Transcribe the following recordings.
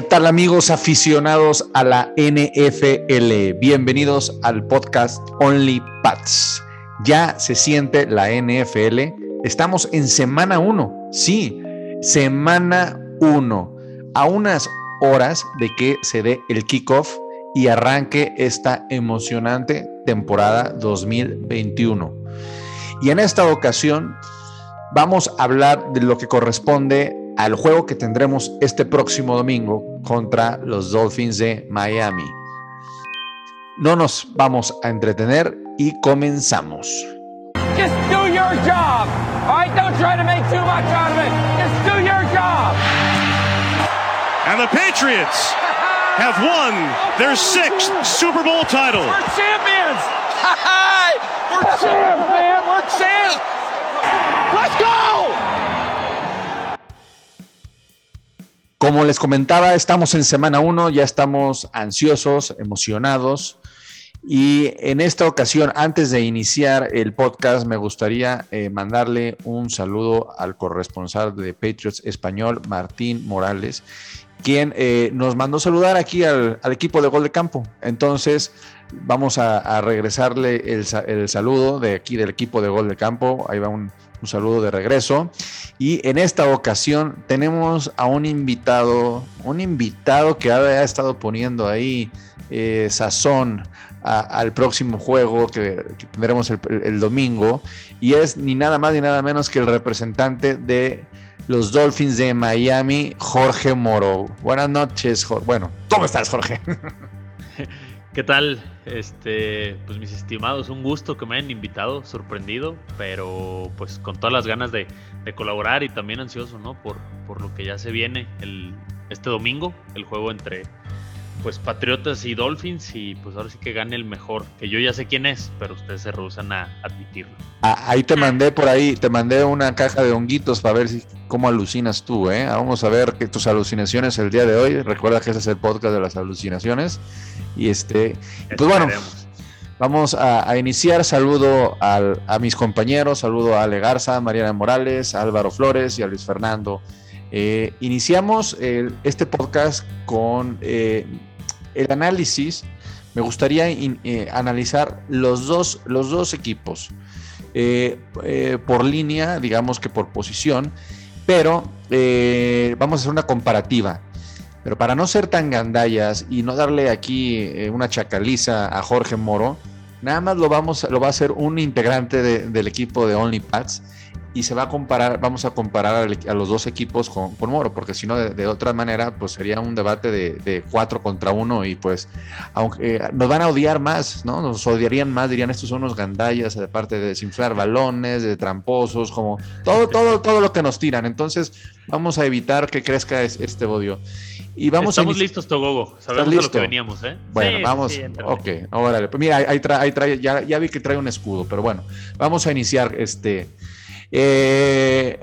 ¿Qué tal amigos aficionados a la NFL? Bienvenidos al podcast Only Pats. Ya se siente la NFL. Estamos en semana 1. Sí, semana 1. A unas horas de que se dé el kickoff y arranque esta emocionante temporada 2021. Y en esta ocasión vamos a hablar de lo que corresponde al juego que tendremos este próximo domingo contra los Dolphins de Miami. No nos vamos a entretener y comenzamos. Just do your job. All right, don't try to make too much out of it. Just do your job. And the Patriots have won their sixth Super Bowl title. We're champions. We're champs, man. We're champs. Como les comentaba, estamos en semana 1, ya estamos ansiosos, emocionados. Y en esta ocasión, antes de iniciar el podcast, me gustaría eh, mandarle un saludo al corresponsal de Patriots Español, Martín Morales, quien eh, nos mandó saludar aquí al, equipo de Gol de Campo. Entonces, vamos a, regresarle el, el, saludo de aquí del equipo de Gol de Campo. Ahí va un, un saludo de regreso. Y en esta ocasión tenemos a un invitado, un invitado que ha, estado poniendo ahí eh, sazón al próximo juego que, tendremos el, domingo. Y es ni nada más ni nada menos que el representante de los Dolphins de Miami, Jorge Moro. Buenas noches, Jorge. Bueno, ¿cómo estás, Jorge? ¿Qué tal? Este, pues mis estimados, un gusto que me hayan invitado, sorprendido, pero pues con todas las ganas de, colaborar y también ansioso, ¿no? Por, por lo que ya se viene el, este domingo, el juego entre pues Patriotas y Dolphins y pues ahora sí que gane el mejor, que yo ya sé quién es, pero ustedes se rehusan a admitirlo. Ah, ahí te mandé por ahí, te mandé una caja de honguitos para ver si cómo alucinas tú, ¿eh? Vamos a ver que tus alucinaciones el día de hoy. Recuerda que ese es el podcast de las alucinaciones. Y este, pues bueno, vamos a, iniciar. Saludo a mis compañeros, saludo a Ale Garza, Mariana Morales, Álvaro Flores y a Luis Fernando. Eh, iniciamos este podcast con eh, el análisis, me gustaría eh, analizar los dos, los dos equipos eh, eh, por línea, digamos que por posición, pero vamos a hacer una comparativa. Pero para no ser tan gandallas y no darle aquí una chacaliza a Jorge Moro, nada más lo, vamos, lo va a hacer un integrante del equipo de OnlyPads y se va a comparar, vamos a comparar a, los dos equipos con, Moro, porque si no, de, otra manera, pues sería un debate de, cuatro contra uno y pues aunque eh, nos van a odiar más, ¿no? Nos odiarían más, dirían estos son unos gandallas, de parte de desinflar balones, de tramposos, como todo, todo, todo lo que nos tiran. Entonces, vamos a evitar que crezca este odio. Y vamos Estamos listos, Togogo. Sabemos a lo que veníamos, ¿eh? Bueno, vamos. ok, órale. Pues mira, ahí trae, ya, ya vi que trae un escudo, pero bueno, vamos a iniciar este eh,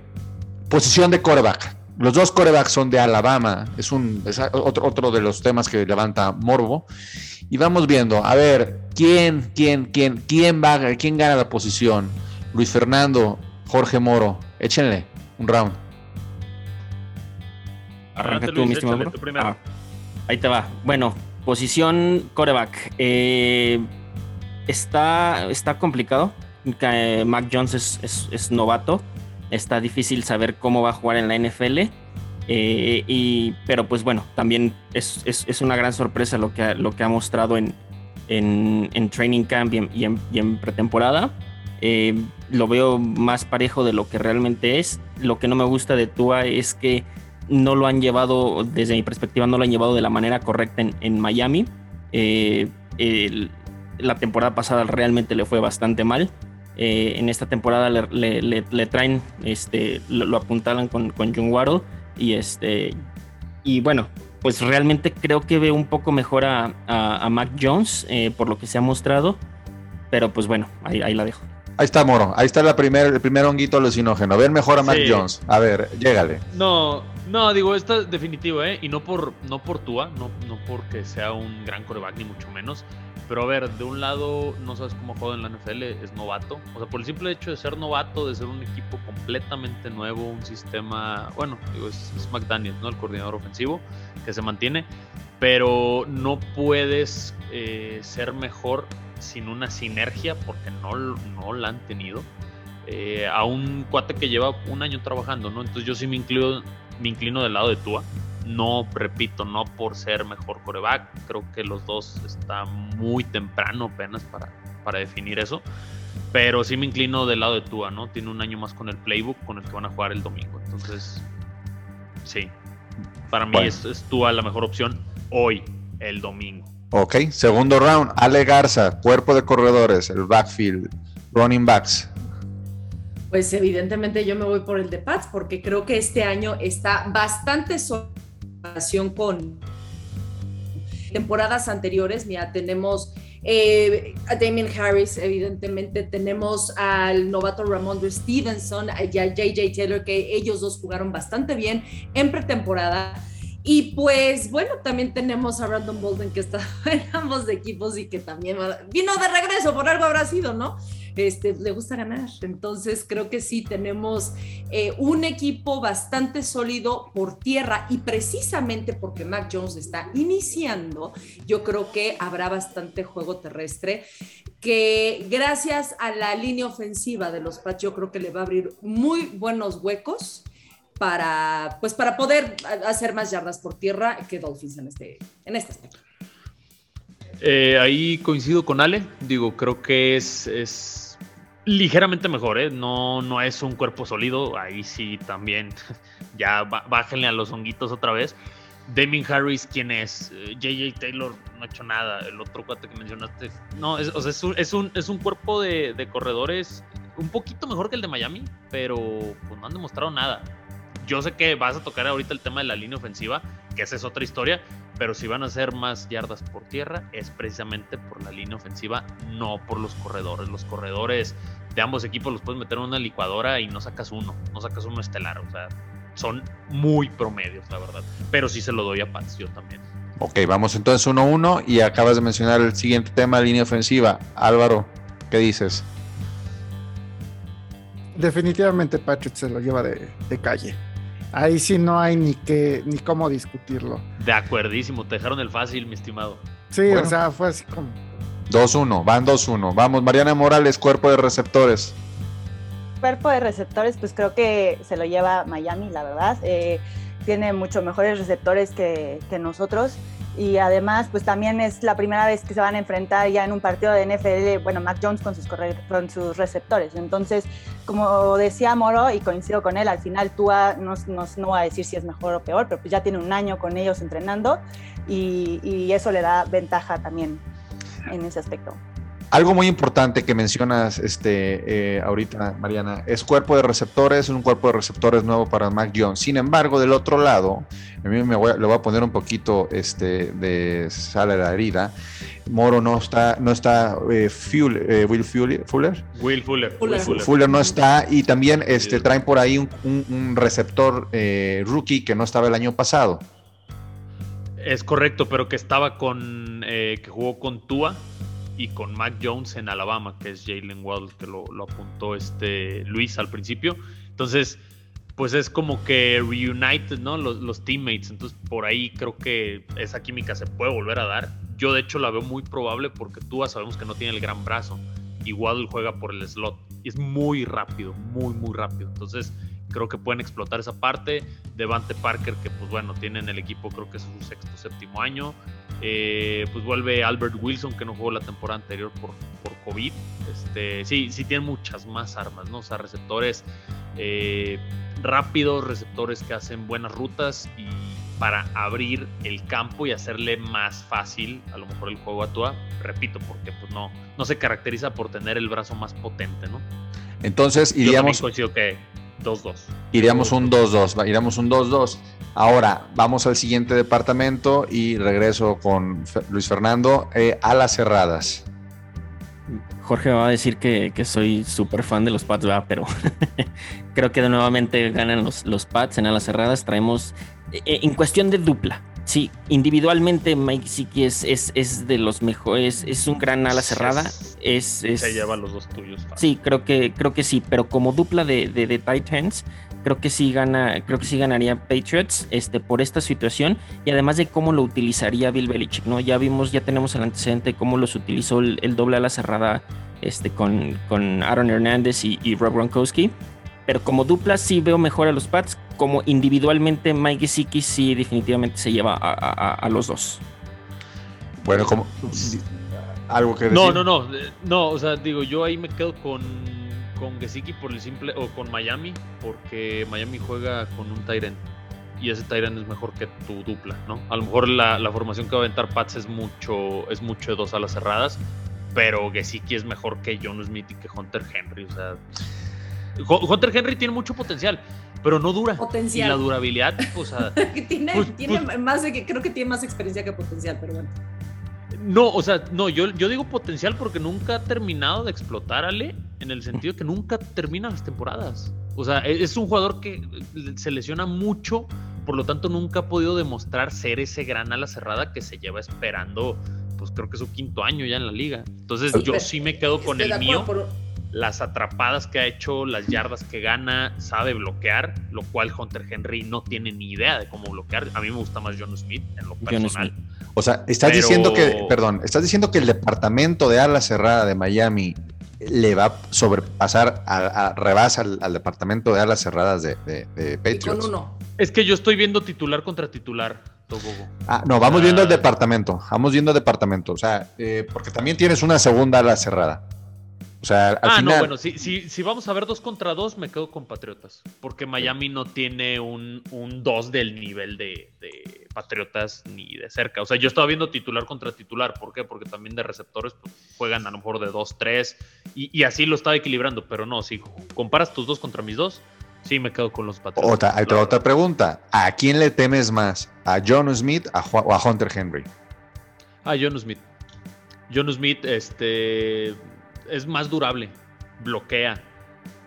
posición de coreback. Los dos corebacks son de Alabama. Es, un, otro, otro de los temas que levanta Morbo. Y vamos viendo, a ver, ¿quién, quién, quién, quién va, quién gana la posición? Luis Fernando, Jorge Moro. Échenle un round. Arranca tú, mi estimado. Ah, ahí te va. Bueno, posición coreback. Eh, está, está complicado Mac Jones es, novato. Está difícil saber cómo va a jugar en la NFL. Eh, y, pero pues bueno, también es, una gran sorpresa lo que, lo que ha mostrado en, en, Training Camp y en, pretemporada. Eh, lo veo más parejo de lo que realmente es. Lo que no me gusta de Tua es que no lo han llevado, desde mi perspectiva, no lo han llevado de la manera correcta en, Miami. Eh, la temporada pasada realmente le fue bastante mal. Eh, en esta temporada le, traen, este, lo, apuntalan con, con John Waddle y este y bueno, pues realmente creo que ve un poco mejor a, a, Mac Jones eh, por lo que se ha mostrado, pero pues bueno, ahí, ahí la dejo. Ahí está Moro, ahí está la primer, el primer honguito alucinógeno. Ver mejor a Mac Jones. A ver, llégale. No, no, digo, esto es definitivo, ¿eh? Y no por, no por Tua, no, no porque sea un gran coreback, ni mucho menos pero a ver, de un lado no sabes cómo juega en la NFL, es novato. O sea, por el simple hecho de ser novato, de ser un equipo completamente nuevo, un sistema, bueno, digo, es, McDaniel, ¿no? El coordinador ofensivo, que se mantiene, pero no puedes eh, ser mejor sin una sinergia porque no, no la han tenido. Eh, a un cuate que lleva un año trabajando, ¿no? Entonces yo sí me inclino, me inclino del lado de Tua. No, repito, no por ser mejor coreback. Creo que los dos están muy temprano apenas para, para definir eso. Pero sí me inclino del lado de Tua, ¿no? Tiene un año más con el playbook con el que van a jugar el domingo. Entonces, sí. Para mí es, es Tua la mejor opción hoy, el domingo. Ok, segundo round, Ale Garza, cuerpo de corredores, el backfield, running backs. Pues evidentemente yo me voy por el de Pats porque creo que este año está bastante relación con temporadas anteriores. Mira, tenemos eh, a Damien Harris, evidentemente, tenemos al novato Ramondre Stevenson a JJ Taylor, que ellos dos jugaron bastante bien en pretemporada. Y pues bueno, también tenemos a Brandon Bolden que está en ambos equipos y que también vino de regreso, por algo habrá sido, ¿no? Este, le gusta ganar. Entonces creo que sí tenemos eh, un equipo bastante sólido por tierra y precisamente porque Mac Jones está iniciando, yo creo que habrá bastante juego terrestre que gracias a la línea ofensiva de los Pats yo creo que le va a abrir muy buenos huecos para, pues, para poder hacer más yardas por tierra que Dolphins en este, en este aspecto. Eh, ahí coincido con Ale, digo, creo que es, es ligeramente mejor, ¿eh? no, no es un cuerpo sólido, ahí sí también, ya bájenle a los honguitos otra vez. Damien Harris, ¿quién es? JJ eh, Taylor no ha hecho nada, el otro cuate que mencionaste. No, es, o sea, es, un, es, un, es un cuerpo de, de corredores un poquito mejor que el de Miami, pero pues no han demostrado nada yo sé que vas a tocar ahorita el tema de la línea ofensiva, que esa es otra historia, pero si van a hacer más yardas por tierra es precisamente por la línea ofensiva, no por los corredores. Los corredores de ambos equipos los puedes meter en una licuadora y no sacas uno, no sacas uno estelar, o sea, son muy promedios, la verdad. Pero sí se lo doy a Pats, yo también. Ok, vamos entonces 1-1 y acabas de mencionar el siguiente tema, línea ofensiva. Álvaro, ¿qué dices? Definitivamente Patrick se lo lleva de, de calle. Ahí sí no hay ni que ni cómo discutirlo. De acuerdísimo, te dejaron el fácil, mi estimado. Sí, o sea, fue así como 2-1, van 2-1. Vamos, Mariana Morales, cuerpo de receptores. Cuerpo de receptores, pues creo que se lo lleva Miami, la verdad. Eh, tiene mucho mejores receptores que, que nosotros y además pues también es la primera vez que se van a enfrentar ya en un partido de NFL, bueno, Mac Jones con sus, con sus receptores. Entonces, como decía Moro y coincido con él, al final Tua no, no, no va a decir si es mejor o peor, pero pues ya tiene un año con ellos entrenando y, y eso le da ventaja también en ese aspecto. Algo muy importante que mencionas este, eh, ahorita, Mariana, es cuerpo de receptores, es un cuerpo de receptores nuevo para Mac Jones. Sin embargo, del otro lado, a mí me voy, le voy a poner un poquito este, de sal a la herida. Moro no está, no está eh, eh, Will Fuller, Will Fuller. Fuller. no está y también este, traen por ahí un, receptor rookie que no estaba el año pasado. Es correcto, pero que estaba con, que jugó con Tua y con Mac Jones en Alabama, que es Jalen Waddle, que lo, apuntó este Luis al principio. Entonces, pues es como que reunited, ¿no? Los, teammates. Entonces, por ahí creo que esa química se puede volver a dar. Yo, de hecho, la veo muy probable porque Tua sabemos que no tiene el gran brazo y Waddle juega por el slot. Y es muy rápido, muy, muy rápido. Entonces, creo que pueden explotar esa parte. Devante Parker, que pues bueno, tiene en el equipo, creo que es su sexto, séptimo año. Eh, pues vuelve Albert Wilson, que no jugó la temporada anterior por, por COVID. Este, sí, sí tiene muchas más armas, ¿no? O sea, receptores eh, rápidos, receptores que hacen buenas rutas y para abrir el campo y hacerle más fácil a lo mejor el juego a Tua, repito, porque pues no, no se caracteriza por tener el brazo más potente, ¿no? Entonces iríamos... Yo que 2-2. Iríamos un 2-2, iríamos un 2-2. Ahora vamos al siguiente departamento y regreso con Luis Fernando eh, a las cerradas. Jorge me va a decir que, soy súper fan de los Pats, pero creo que de nuevamente ganan los, los Pats en alas cerradas. Traemos eh, en cuestión de dupla. Sí, individualmente Mike Siki es, es, de los mejores, es un gran ala cerrada. Es, se lleva los dos tuyos. Sí, creo que, creo que sí, pero como dupla de, de, Titans, creo que sí gana, creo que sí ganaría Patriots este, por esta situación y además de cómo lo utilizaría Bill Belichick, ¿no? Ya vimos, ya tenemos el antecedente de cómo los utilizó el, el doble ala cerrada este, con, con Aaron Hernández y, y Rob Gronkowski. Pero como dupla sí veo mejor a los Pats. Como individualmente Mike Gesicki sí definitivamente se lleva a, los dos. Bueno, como algo que decir? No, no, no, no, o sea, digo, yo ahí me quedo con con Gesicki por el simple o con Miami porque Miami juega con un Tyrant y ese Tyrant es mejor que tu dupla, ¿no? A lo mejor la, la, formación que va a aventar Pats es mucho es mucho de dos alas cerradas, pero Gesicki es mejor que John Smith y que Hunter Henry, o sea, Hunter Henry tiene mucho potencial, pero no dura. Potencial. Y la durabilidad, o sea. tiene, pues, tiene pues más de que creo que tiene más experiencia que potencial, pero bueno. No, o sea, no, yo, yo digo potencial porque nunca ha terminado de explotar Ale, en el sentido que nunca termina las temporadas. O sea, e, es un jugador que se lesiona mucho, por lo tanto nunca ha podido demostrar ser ese gran ala cerrada que se lleva esperando, pues creo que es su quinto año ya en la liga. Entonces yo sí me quedo con el mío las atrapadas que ha hecho, las yardas que gana, sabe bloquear, lo cual Hunter Henry no tiene ni idea de cómo bloquear. A mí me gusta más John Smith en lo personal. O sea, estás diciendo que, perdón, estás diciendo que el departamento de ala cerrada de Miami le va a sobrepasar, a, rebasa al, departamento de alas cerradas de, de, Patriots. Con uno. Es que yo estoy viendo titular contra titular. Ah, no, vamos viendo el departamento, vamos viendo el departamento, o sea, eh, porque también tienes una segunda ala cerrada. O sea, al ah, no, bueno, si, si, vamos a ver dos contra dos, me quedo con Patriotas. Porque Miami no tiene un, un dos del nivel de, Patriotas ni de cerca. O sea, yo estaba viendo titular contra titular. ¿Por qué? Porque también de receptores pues, juegan a lo mejor de dos, tres. Y, así lo estaba equilibrando. Pero no, si comparas tus dos contra mis dos, sí me quedo con los Patriotas. Otra, otra pregunta. ¿A quién le temes más? ¿A John Smith o a Hunter Henry? A John Smith. John Smith, este es más durable, bloquea,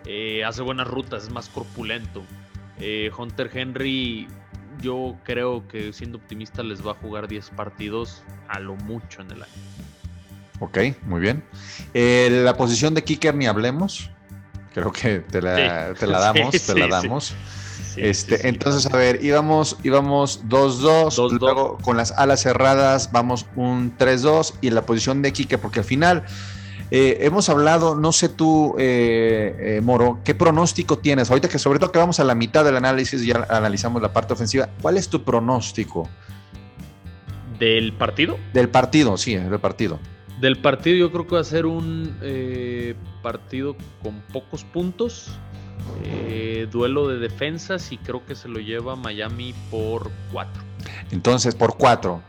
eh, hace buenas rutas, es más corpulento. Eh, Hunter Henry, yo creo que siendo optimista les va a jugar 10 partidos a lo mucho en el año. Ok, muy bien. Eh, la posición de kicker ni hablemos. Creo que te la, damos, te la damos. este, entonces, a ver, íbamos, íbamos 2-2, luego con las alas cerradas vamos un 3-2 y la posición de kicker, porque al final eh, hemos hablado, no sé tú, eh, eh, Moro, ¿qué pronóstico tienes? Ahorita que sobre todo que vamos a la mitad del análisis, ya analizamos la parte ofensiva. ¿Cuál es tu pronóstico? ¿Del partido? Del partido, sí, del partido. Del partido yo creo que va a ser un partido con pocos puntos, duelo de defensas y creo que se lo lleva Miami por cuatro. Entonces, por cuatro.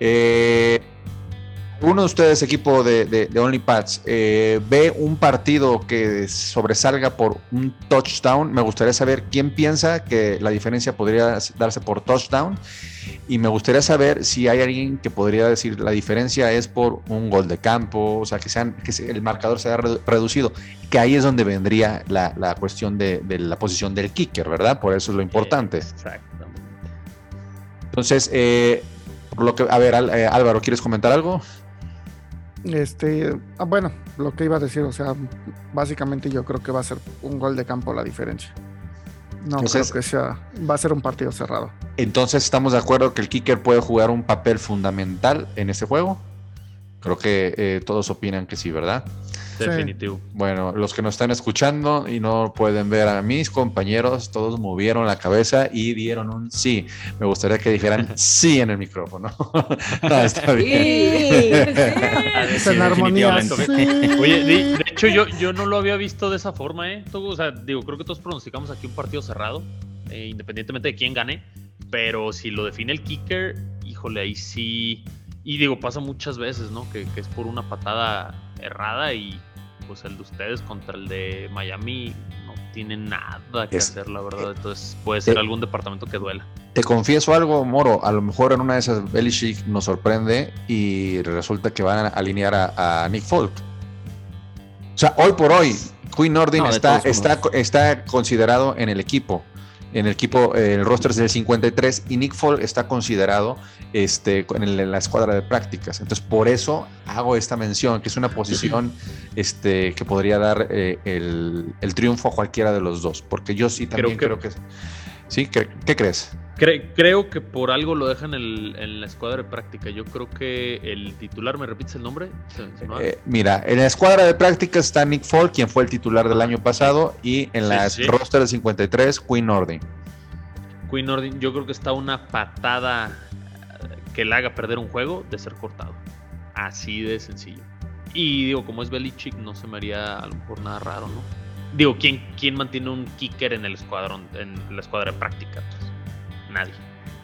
Eh, uno de ustedes, equipo de, de, OnlyPads, eh, ve un partido que sobresalga por un touchdown, me gustaría saber quién piensa que la diferencia podría darse por touchdown. Y me gustaría saber si hay alguien que podría decir la diferencia es por un gol de campo, o sea, que, sean, que el marcador se haya reducido, que ahí es donde vendría la, cuestión de, la posición del kicker, ¿verdad? Por eso es lo importante. Exactamente. Entonces, eh, por lo que, a ver, eh, Álvaro, ¿quieres comentar algo? Este, ah, bueno, lo que iba a decir, o sea, básicamente yo creo que va a ser un gol de campo la diferencia. No creo que sea, va a ser un partido cerrado. Entonces, ¿estamos de acuerdo que el kicker puede jugar un papel fundamental en ese juego? Creo que eh, todos opinan que sí, ¿verdad? Definitivo. Bueno, los que nos están escuchando y no pueden ver a mis compañeros, todos movieron la cabeza y dieron un sí. Me gustaría que dijeran sí en el micrófono. no, está bien. Sí, en armonía. Oye, de, hecho, yo, yo no lo había visto de esa forma, ¿eh? o sea, digo, creo que todos pronosticamos aquí un partido cerrado, eh, independientemente de quién gane. Pero si lo define el kicker, híjole, ahí sí. Y digo, pasa muchas veces, ¿no? Que, que es por una patada errada y pues el de ustedes contra el de Miami no tiene nada que hacer, la verdad. Entonces puede ser algún departamento que duela. Te confieso algo, Moro. A lo mejor en una de esas Belichick nos sorprende y resulta que van a alinear a, Nick Folk. O sea, hoy por hoy, Quinn Nordin está, está, está considerado en el equipo. En el equipo, el roster es del 53 y Nick Fall está considerado este, en, la escuadra de prácticas. Entonces, por eso hago esta mención, que es una posición este, que podría dar eh, el, triunfo a cualquiera de los dos, porque yo sí también creo que... ¿Sí? ¿Qué, crees? Creo que por algo lo dejan en la escuadra de práctica. Yo creo que el titular, ¿me repites el nombre? Eh, mira, en la escuadra de práctica está Nick Fall, quien fue el titular del año pasado, y en la roster de 53, Queen Nordin. Queen Nordin, yo creo que está una patada que le haga perder un juego de ser cortado. Así de sencillo. Y digo, como es Belichick, no se me haría a lo mejor nada raro, ¿no? Digo, ¿quién, quién mantiene un kicker en el escuadrón, en la escuadra de práctica? Nadie.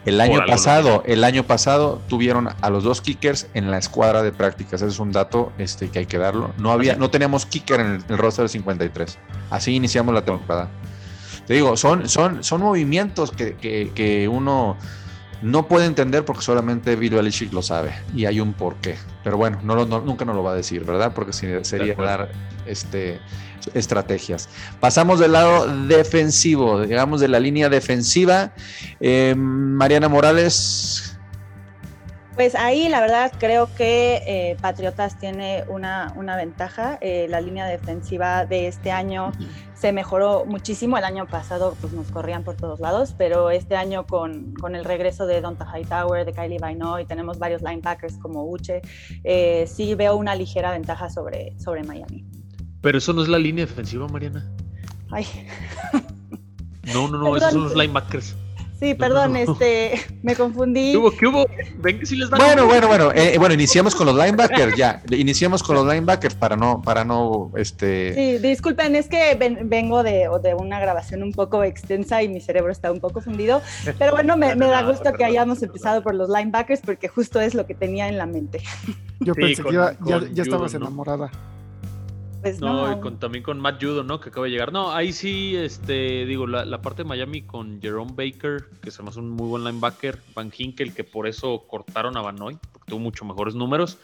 El año pasado, el año pasado tuvieron a los dos kickers en la escuadra de prácticas. Ese es un dato este, que hay que darlo. No había, no teníamos kicker en el, roster de 53. Así iniciamos la temporada. Te digo, son, son, son movimientos que, que uno no puede entender porque solamente Bill Belichick lo sabe y hay un porqué. Pero bueno, no, nunca nos lo va a decir, ¿verdad? Porque sería dar este, estrategias. Pasamos del lado defensivo, digamos de la línea defensiva. Eh, Mariana Morales. Pues ahí la verdad creo que eh, Patriotas tiene una, ventaja. Eh, la línea defensiva de este año se mejoró muchísimo. El año pasado pues nos corrían por todos lados, pero este año con, con el regreso de Donta Hightower, de Kylie Vaino y tenemos varios linebackers como Uche, sí veo una ligera ventaja sobre, sobre Miami. Pero eso no es la línea defensiva, Mariana. Ay. No, no, no, esos son los linebackers. Sí, perdón, este, me confundí. ¿Qué hubo? ¿Qué hubo? Ven que sí les. Bueno, bueno, bueno, eh, bueno, iniciamos con los linebackers ya. Iniciamos con los linebackers para no, para no, este. Sí, disculpen, es que vengo de, de, una grabación un poco extensa y mi cerebro está un poco fundido. Pero bueno, me, da gusto que hayamos empezado por los linebackers porque justo es lo que tenía en la mente. Yo pensé que ya, ya, estabas enamorada. Pues no, y con, también con Matt Judo, ¿no? Que acaba de llegar. No, ahí sí, este, digo, la, parte de Miami con Jerome Baker, que se me hace un muy buen linebacker, Van Hinkel, que por eso cortaron a Banoy, porque tuvo mucho mejores números.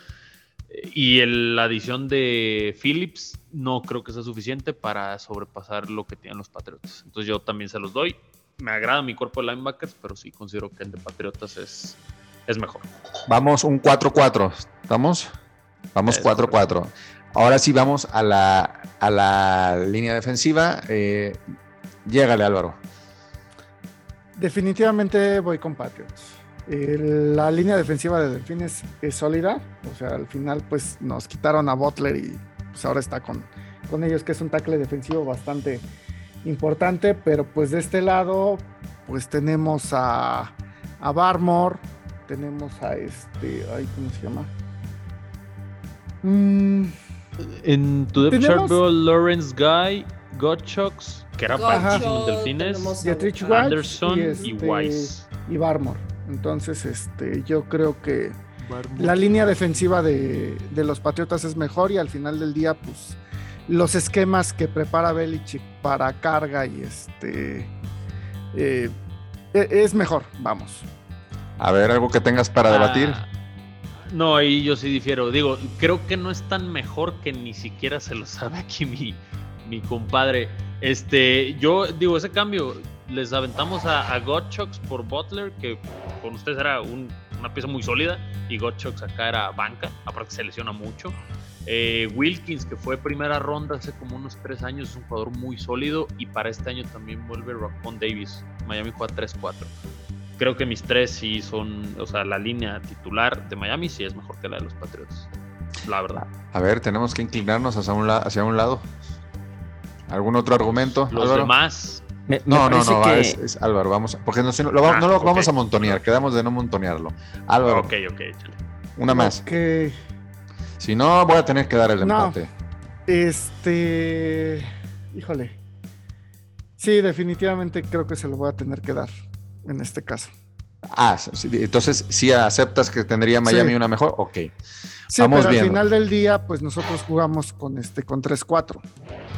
Y la adición de Phillips no creo que sea suficiente para sobrepasar lo que tienen los Patriotas. Entonces yo también se los doy. Me agrada mi cuerpo de linebackers, pero sí considero que el de Patriotas es, es mejor. Vamos un 4-4, ¿estamos? Vamos 4-4. Ahora sí vamos a la, a la línea defensiva. Eh, Álvaro. Definitivamente voy con Patriots. la línea defensiva de Delfines es sólida. O sea, al final, pues nos quitaron a Butler y pues ahora está con, con ellos, que es un tackle defensivo bastante importante. Pero pues de este lado, pues tenemos a, a Barmore, tenemos a este, ay, ¿cómo se llama? Mm, en chart veo Lawrence Guy, Gottschalks, que era para los delfines, Anderson y, este, Weiss. Y Barmore. Entonces, este, yo creo que la línea defensiva de, los Patriotas es mejor y al final del día, pues, los esquemas que prepara Belichick para carga y este eh, e, es mejor, vamos. A ver, algo que tengas para ah, debatir. No, ahí yo sí difiero. Digo, creo que no es tan mejor que ni siquiera se lo sabe aquí mi, mi compadre. Este, yo digo, ese cambio, les aventamos a, a por Butler, que con ustedes era una pieza muy sólida, y Gottschalks acá era banca, aparte se lesiona mucho. Eh, Wilkins, que fue primera ronda hace como unos tres años, es un jugador muy sólido, y para este año también vuelve Rockon Davis. Miami juega 3-4 creo que mis tres sí son, o sea, la línea titular de Miami sí es mejor que la de los Patriots. La verdad. A ver, tenemos que inclinarnos hacia un, hacia un lado. ¿Algún otro argumento? Los demás. no, no, no, es, Álvaro, vamos, porque no, lo, ah, no lo vamos a montonear, quedamos de no montonearlo. Álvaro. Ok, ok, Una más. Si no, voy a tener que dar el empate. Este. Híjole. Sí, definitivamente creo que se lo voy a tener que dar en este caso. Ah, entonces si aceptas que tendría Miami una mejor, ok. Sí, pero al final del día, pues nosotros jugamos con este con 3-4.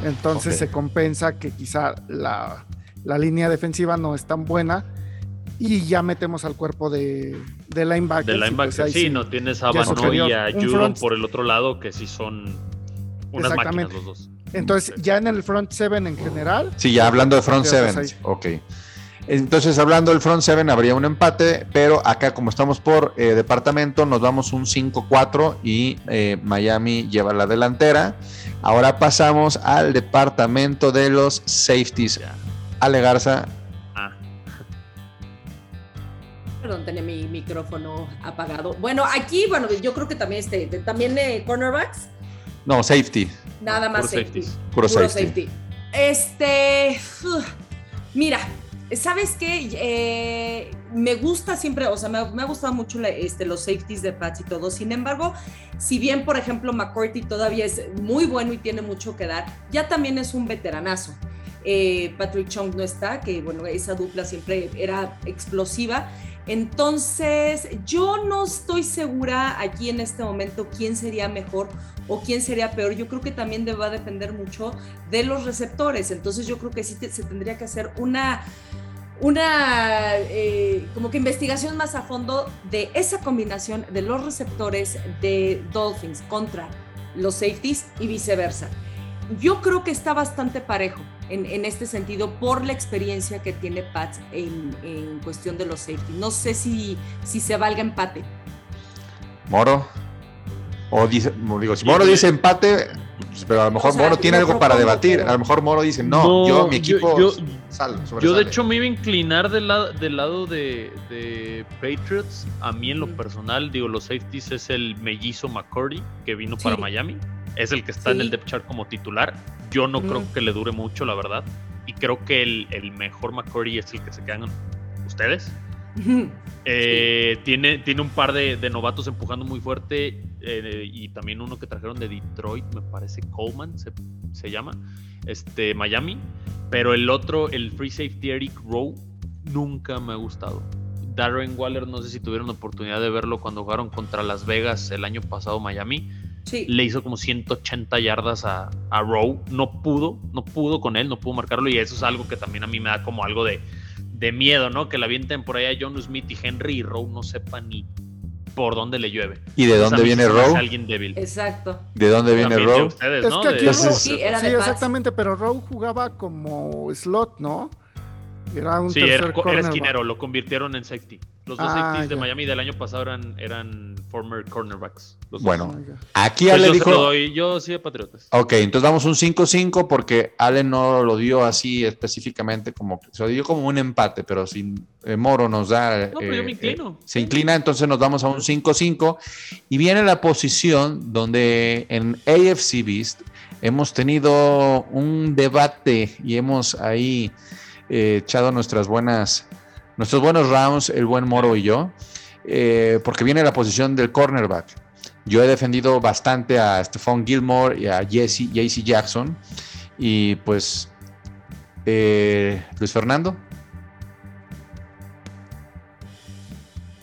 Entonces se compensa que quizá la, línea defensiva no es tan buena y ya metemos al cuerpo de, de linebacker. De linebacker, pues sí, no tienes a Bano y a Judon por el otro lado, que sí son unas máquinas los dos. Entonces, ya en el front seven en general. Sí, ya hablando de front seven, ok. Entonces, hablando del front seven, habría un empate, pero acá, como estamos por eh, departamento, nos vamos un 5-4 y eh, Miami lleva la delantera. Ahora pasamos al departamento de los safeties. Ale Garza. Ah. Perdón, tenía mi micrófono apagado. Bueno, aquí, bueno, yo creo que también este, también cornerbacks. No, safety. Nada más safety. Puro, safety. Este, mira, ¿Sabes qué? Eh, me gusta siempre, o sea, me, ha gustado mucho este, los safeties de Pats y todo. Sin embargo, si bien, por ejemplo, McCourty todavía es muy bueno y tiene mucho que dar, ya también es un veteranazo. Eh, Patrick Chung no está, que bueno, esa dupla siempre era explosiva. Entonces, yo no estoy segura aquí en este momento quién sería mejor o quién sería peor. Yo creo que también va a depender mucho de los receptores. Entonces, yo creo que sí se tendría que hacer una una eh, como que investigación más a fondo de esa combinación de los receptores de Dolphins contra los safeties y viceversa. Yo creo que está bastante parejo en, este sentido por la experiencia que tiene Pats en, cuestión de los safeties. No sé si, si se valga empate. Moro. O dice, digo, si Moro dice empate, pues, pero a lo mejor Moro tiene algo para debatir. A lo mejor Moro dice, no, yo, mi equipo. Yo, yo, de hecho, me iba a inclinar del, lado, del lado de, Patriots. A mí, en lo personal, digo, los safeties es el mellizo McCurdy que vino para Miami. Es el que está en el depth chart como titular. Yo no creo que le dure mucho, la verdad. Y creo que el, el mejor McCurdy es el que se quedan ustedes. Eh, tiene, tiene un par de, novatos empujando muy fuerte eh, y también uno que trajeron de Detroit, me parece Coleman, se, llama, este, Miami. Pero el otro, el free safety Eric Rowe, nunca me ha gustado. Darren Waller, no sé si tuvieron la oportunidad de verlo cuando jugaron contra Las Vegas el año pasado Miami. Sí. Le hizo como 180 yardas a, a Rowe. No pudo, no pudo con él, no pudo marcarlo. Y eso es algo que también a mí me da como algo de, de miedo, ¿no? Que la avienten por allá John Smith y Henry y Rowe no sepan ni por dónde le llueve. ¿Y de dónde viene Rowe? Alguien débil. Exacto. ¿De dónde viene Rowe? es que aquí Rowe, sí, exactamente, pero Rowe jugaba como slot, ¿no? Era un sí, era, era, esquinero, lo convirtieron en safety. Los dos ah, safeties de Miami del año pasado eran, eran former cornerbacks. bueno, aquí pues Ale dijo. yo sí de Patriotas. Ok, entonces damos un 5-5 porque Ale no lo dio así específicamente, como se lo dio como un empate, pero si eh, Moro nos da. No, pero yo me eh, inclino. se inclina, entonces nos damos a un 5-5 y viene la posición donde en AFC Beast hemos tenido un debate y hemos ahí eh, echado nuestras buenas nuestros buenos rounds, el buen Moro y yo, eh, porque viene la posición del cornerback. Yo he defendido bastante a Stephon Gilmore y a Jesse, JC Jackson. Y pues, eh, Luis Fernando.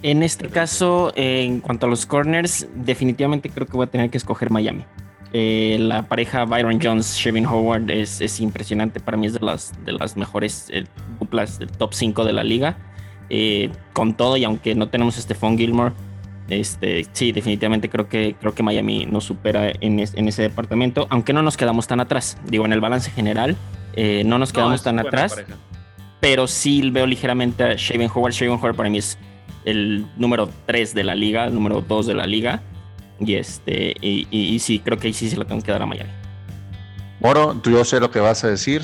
En este caso, en cuanto a los corners, definitivamente creo que voy a tener que escoger Miami. Eh, la pareja Byron Jones, Shevin Howard es, impresionante. Para mí es de las, de las mejores eh, duplas del top 5 de la liga. Eh, con todo, y aunque no tenemos a Stephon Gilmore, este, sí, definitivamente creo que, creo que Miami nos supera en, ese departamento, aunque no nos quedamos tan atrás. Digo, en el balance general, no nos quedamos tan atrás. Pero sí veo ligeramente a Shaven Howard. Shaven Howard para mí es el número 3 de la liga, el número 2 de la liga. Y este, y, sí, creo que ahí sí se lo tengo que dar a Miami. Moro, tú yo sé lo que vas a decir.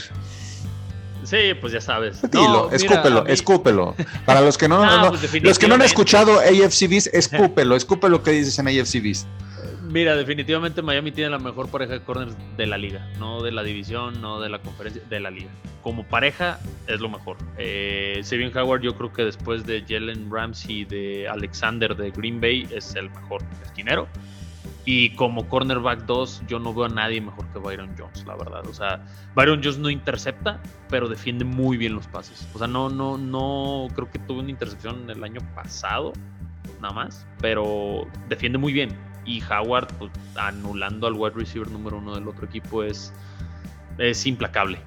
Sí, pues ya sabes. Dilo, escúpelo, escúpelo. Para los que no, pues los que no han escuchado AFCBs, escúpelo, escúpelo que dices en AFCBs. Mira, definitivamente Miami tiene la mejor pareja de corners de la liga, no de la división, no de la conferencia, de la liga. Como pareja es lo mejor. Eh, Howard, yo creo que después de Jalen Ramsey de Alexander de Green Bay es el mejor esquinero. Y como cornerback 2, yo no veo a nadie mejor que Byron Jones, la verdad. O sea, Byron Jones no intercepta, pero defiende muy bien los pases. O sea, no, no, no, creo que tuvo una intercepción el año pasado, nada más, pero defiende muy bien y Howard pues, anulando al wide receiver número uno del otro equipo es, es implacable.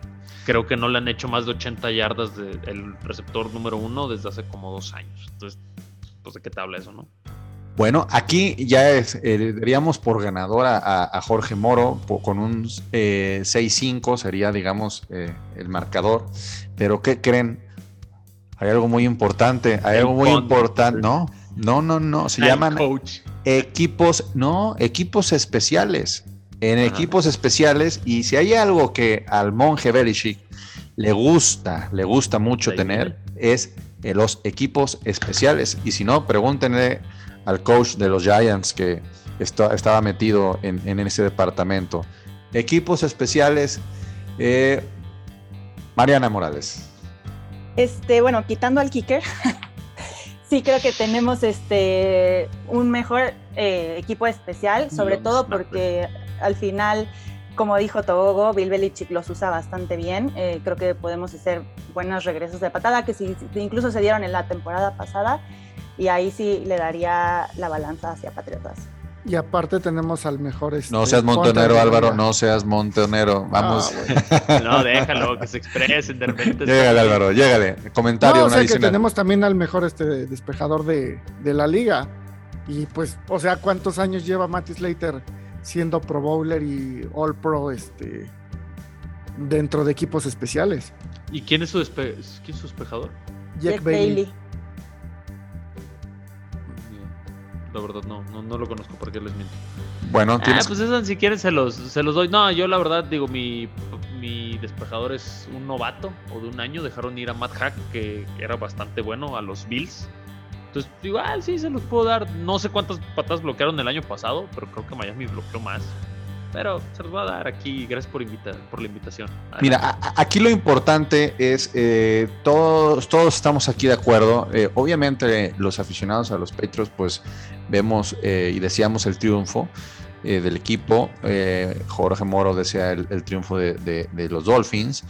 Creo que no le han hecho más de 80 yardas del receptor número uno desde hace como dos años. Entonces, pues de qué te habla eso, ¿no? Bueno, aquí ya es, eh, daríamos por ganadora a, Jorge Moro con un 6-5, eh, sería, digamos, eh, el marcador. Pero ¿qué creen? hay algo muy importante, hay algo muy importante, ¿no? No, no, no, se llaman equipos, no, equipos especiales. En equipos especiales, y si hay algo que al monje Belichick le gusta, le gusta mucho tener, es eh, los equipos especiales. Y si no, pregúntenle al coach de los Giants que estaba metido en, ese departamento. Equipos especiales, eh, Mariana Morales. Este, bueno, quitando al kicker, sí creo que tenemos este un mejor eh, equipo especial, sobre todo porque al final, como dijo Togo, Bill Belichick los usa bastante bien. Eh, creo que podemos hacer buenos regresos de patada que sí, incluso se dieron en la temporada pasada y ahí sí le daría la balanza hacia Patriotas. Y aparte tenemos al mejor. Este, no seas montonero, Álvaro, no seas montonero. Vamos. No, déjalo, que se expresen de repente. Llégale, Álvaro, llégale. Comentario. No, o sea que tenemos también al mejor este despejador de, la liga. Y pues, o sea, ¿cuántos años lleva Matty Slater siendo Pro Bowler y All Pro este, dentro de equipos especiales? ¿Y quién es su, quién es su despejador? Jack, Bailey. La verdad no, no, lo conozco porque les miento. Bueno, ah, tienes... pues eso si quieren se los, se los doy. No, yo la verdad digo, mi, mi despejador es un novato o de un año. Dejaron ir a Matt Hack, que era bastante bueno, a los Bills. Entonces, igual sí se los puedo dar. No sé cuántas patadas bloquearon el año pasado, pero creo que Miami bloqueó más. Pero se los voy a dar aquí. Gracias por, invitar, por la invitación. Mira, aquí lo importante es, eh, todos, todos estamos aquí de acuerdo. Eh, obviamente los aficionados a los Patriots, pues vemos eh, y deseamos el triunfo. del equipo. Jorge Moro desea el, triunfo de, los Dolphins.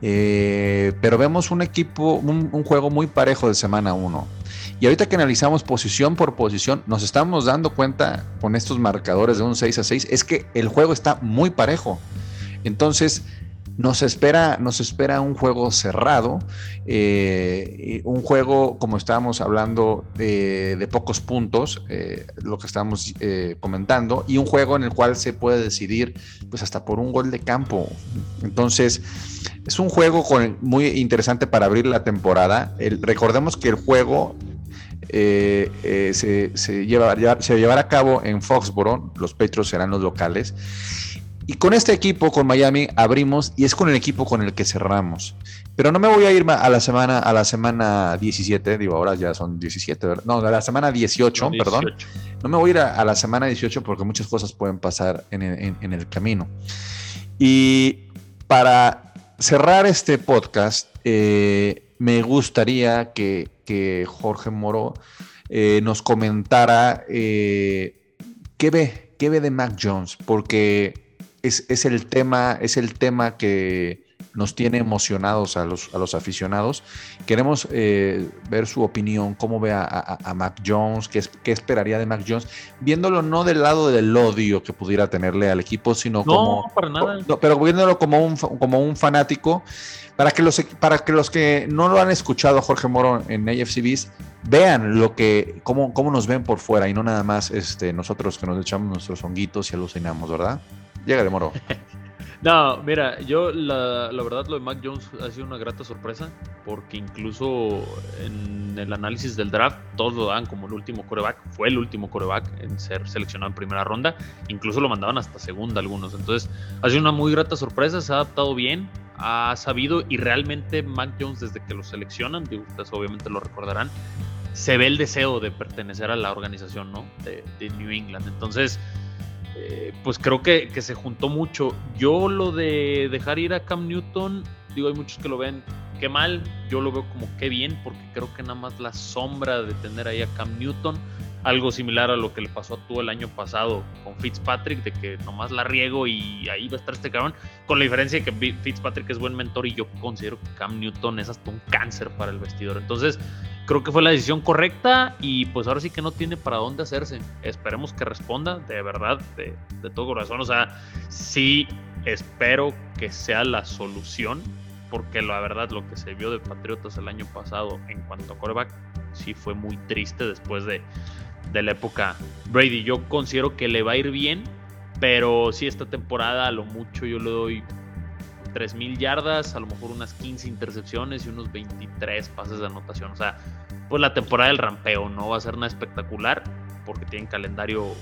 pero vemos un equipo, un, un, juego muy parejo de semana 1. Y ahorita que analizamos posición por posición, nos estamos dando cuenta con estos marcadores de un 6 a 6, es que el juego está muy parejo. Entonces, nos espera, nos espera un juego cerrado, eh, un juego, como estábamos hablando, de, pocos puntos, eh, lo que estábamos eh, comentando, y un juego en el cual se puede decidir, pues hasta por un gol de campo. Entonces, es un juego muy interesante para abrir la temporada. recordemos que el juego eh, eh, se, se, lleva, se llevará a cabo en Foxboro, los Petros serán los locales. Y con este equipo, con Miami, abrimos y es con el equipo con el que cerramos. Pero no me voy a ir a la semana, a la semana 17, digo, ahora ya son 17, no, a la semana 18, perdón. No me voy a ir a, la semana 18 porque muchas cosas pueden pasar en el, camino. Y para cerrar este podcast, eh, me gustaría que que Jorge Moro eh, nos comentara eh, qué ve, qué ve de Mac Jones, porque es, el tema, es el tema que nos tiene emocionados a los, a los aficionados. Queremos eh, ver su opinión, cómo ve a, Mac Jones, qué, qué, esperaría de Mac Jones, viéndolo no del lado del odio que pudiera tenerle al equipo, sino como... Para nada. pero viéndolo como un, como un fanático para que los, para que, los que no lo han escuchado Jorge Moro en AFCBs vean lo que, cómo, cómo nos ven por fuera y no nada más este, nosotros que nos echamos nuestros honguitos y alucinamos, ¿verdad? Llega Moro. No, mira, yo la, la, verdad lo de Mac Jones ha sido una grata sorpresa porque incluso en el análisis del draft todos lo dan como el último coreback, fue el último coreback en ser seleccionado en primera ronda, incluso lo mandaban hasta segunda algunos, entonces ha sido una muy grata sorpresa, se ha adaptado bien, ha sabido y realmente Mac Jones desde que lo seleccionan, digo, ustedes obviamente lo recordarán, se ve el deseo de pertenecer a la organización ¿no? de, New England. Entonces, eh, pues creo que, que, se juntó mucho. Yo lo de dejar ir a Cam Newton, digo, hay muchos que lo ven que mal, yo lo veo como que bien, porque creo que nada más la sombra de tener ahí a Cam Newton algo similar a lo que le pasó a tú el año pasado con Fitzpatrick, de que nomás la riego y ahí va a estar este cabrón, con la diferencia de que Fitzpatrick es buen mentor y yo considero que Cam Newton es hasta un cáncer para el vestidor. Entonces, creo que fue la decisión correcta y pues ahora sí que no tiene para dónde hacerse. Esperemos que responda de verdad, de, de todo corazón. O sea, sí espero que sea la solución, porque la verdad lo que se vio de Patriotas el año pasado en cuanto a coreback sí fue muy triste después de de la época Brady. Yo considero que le va a ir bien, pero si esta temporada a lo mucho yo le doy 23 mil yardas, a lo mejor unas 15 intercepciones y unos 23 pases de anotación. O sea, pues la temporada del rampeo no va a ser nada espectacular porque tienen calendario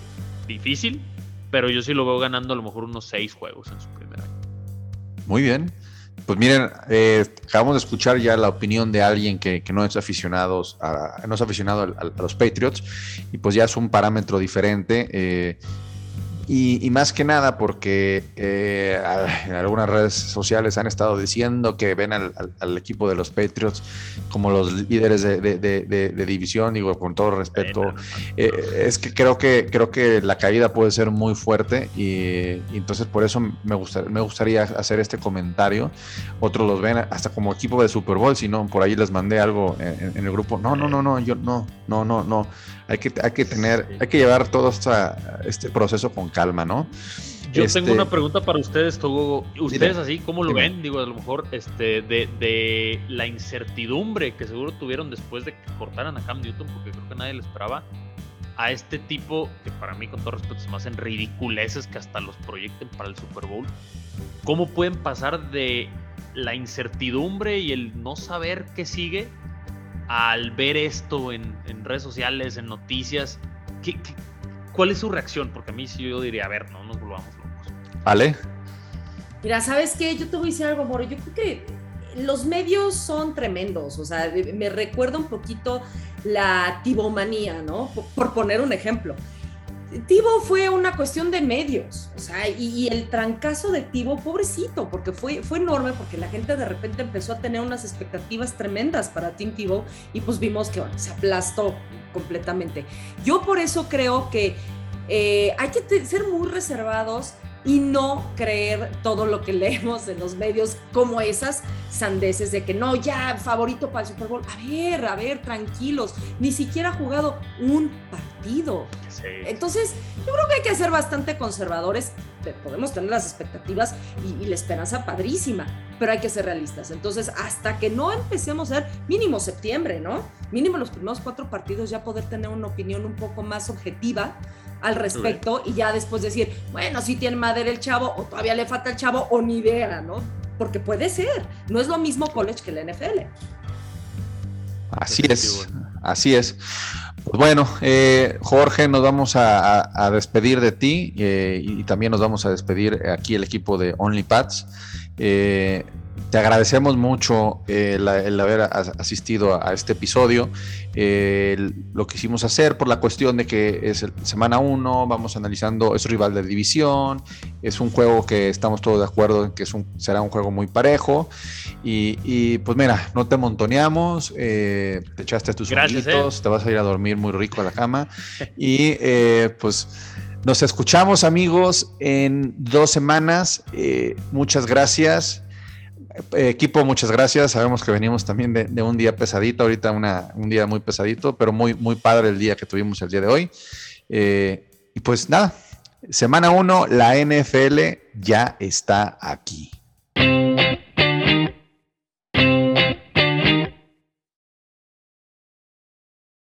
difícil, pero yo sí lo veo ganando a lo mejor unos 6 juegos en su primer año. Muy bien. Pues miren, eh, acabamos de escuchar ya la opinión de alguien que, no es aficionado a, no es aficionado a, los Patriots y pues ya es un parámetro diferente. Eh, y, más que nada porque eh, en algunas redes sociales han estado diciendo que ven al, equipo de los Patriots como los líderes de, división, digo, con todo respeto. Eh, es que creo, que creo que la caída puede ser muy fuerte y, entonces por eso me, gustaría, me gustaría hacer este comentario. Otros los ven hasta como equipo de Super Bowl, si no, por ahí les mandé algo en, en el grupo. No, no, no, no, yo no, no, no, no hay que, hay que tener, hay que llevar todo este proceso con calma, ¿no? Yo tengo este, una pregunta para ustedes, Togo. ¿Ustedes así cómo lo ven? Digo, a lo mejor este, de, de, la incertidumbre que seguro tuvieron después de que cortaran a Cam Newton, porque creo que nadie lo esperaba, a este tipo, que para mí con todo respeto se me hacen ridiculeces que hasta los proyecten para el Super Bowl. ¿Cómo pueden pasar de la incertidumbre y el no saber qué sigue al ver esto en, redes sociales, en noticias, ¿qué, cuál es su reacción? Porque a mí sí yo diría, a ver, no nos volvamos locos. ¿Vale? Mira, ¿sabes qué? Yo te voy a decir algo, Moro. Yo creo que los medios son tremendos. O sea, me recuerda un poquito la tibomanía, ¿no? por poner un ejemplo. Tibo fue una cuestión de medios, o sea, y, el trancazo de Tibo, pobrecito, porque fue, fue enorme, porque la gente de repente empezó a tener unas expectativas tremendas para Tim Tibo y pues vimos que se aplastó completamente. Yo por eso creo que eh, hay que ser muy reservados y no creer todo lo que leemos en los medios como esas sandeces de que no, ya, favorito para el Super Bowl. A ver, a ver, tranquilos, ni siquiera ha jugado un partido. Entonces, yo creo que hay que ser bastante conservadores. Podemos tener las expectativas y, la esperanza padrísima, pero hay que ser realistas. Entonces, hasta que no empecemos a ser mínimo septiembre, ¿no? Mínimo los primeros cuatro partidos ya poder tener una opinión un poco más objetiva al respecto y ya después decir, bueno, si tiene madera el chavo o todavía le falta el chavo o ni idea, ¿no? Porque puede ser, no es lo mismo college que la NFL. Así es, así es. Pues bueno, eh, Jorge, nos vamos a, despedir de ti eh, y también nos vamos a despedir aquí el equipo de OnlyPads. Eh, te agradecemos mucho el, haber asistido a, este episodio. lo que quisimos hacer por la cuestión de que es semana 1, vamos analizando, es rival de división, es un juego que estamos todos de acuerdo en que es un, será un juego muy parejo. Y, pues mira, no te montoneamos, eh, te echaste tus Gracias, eh. te vas a ir a dormir muy rico a la cama. y eh, pues nos escuchamos amigos en dos semanas. muchas gracias. Eh, equipo, muchas gracias. Sabemos que venimos también de, un día pesadito, ahorita una, un día muy pesadito, pero muy, muy padre el día que tuvimos el día de hoy. Eh, y pues nada, semana uno, la NFL ya está aquí.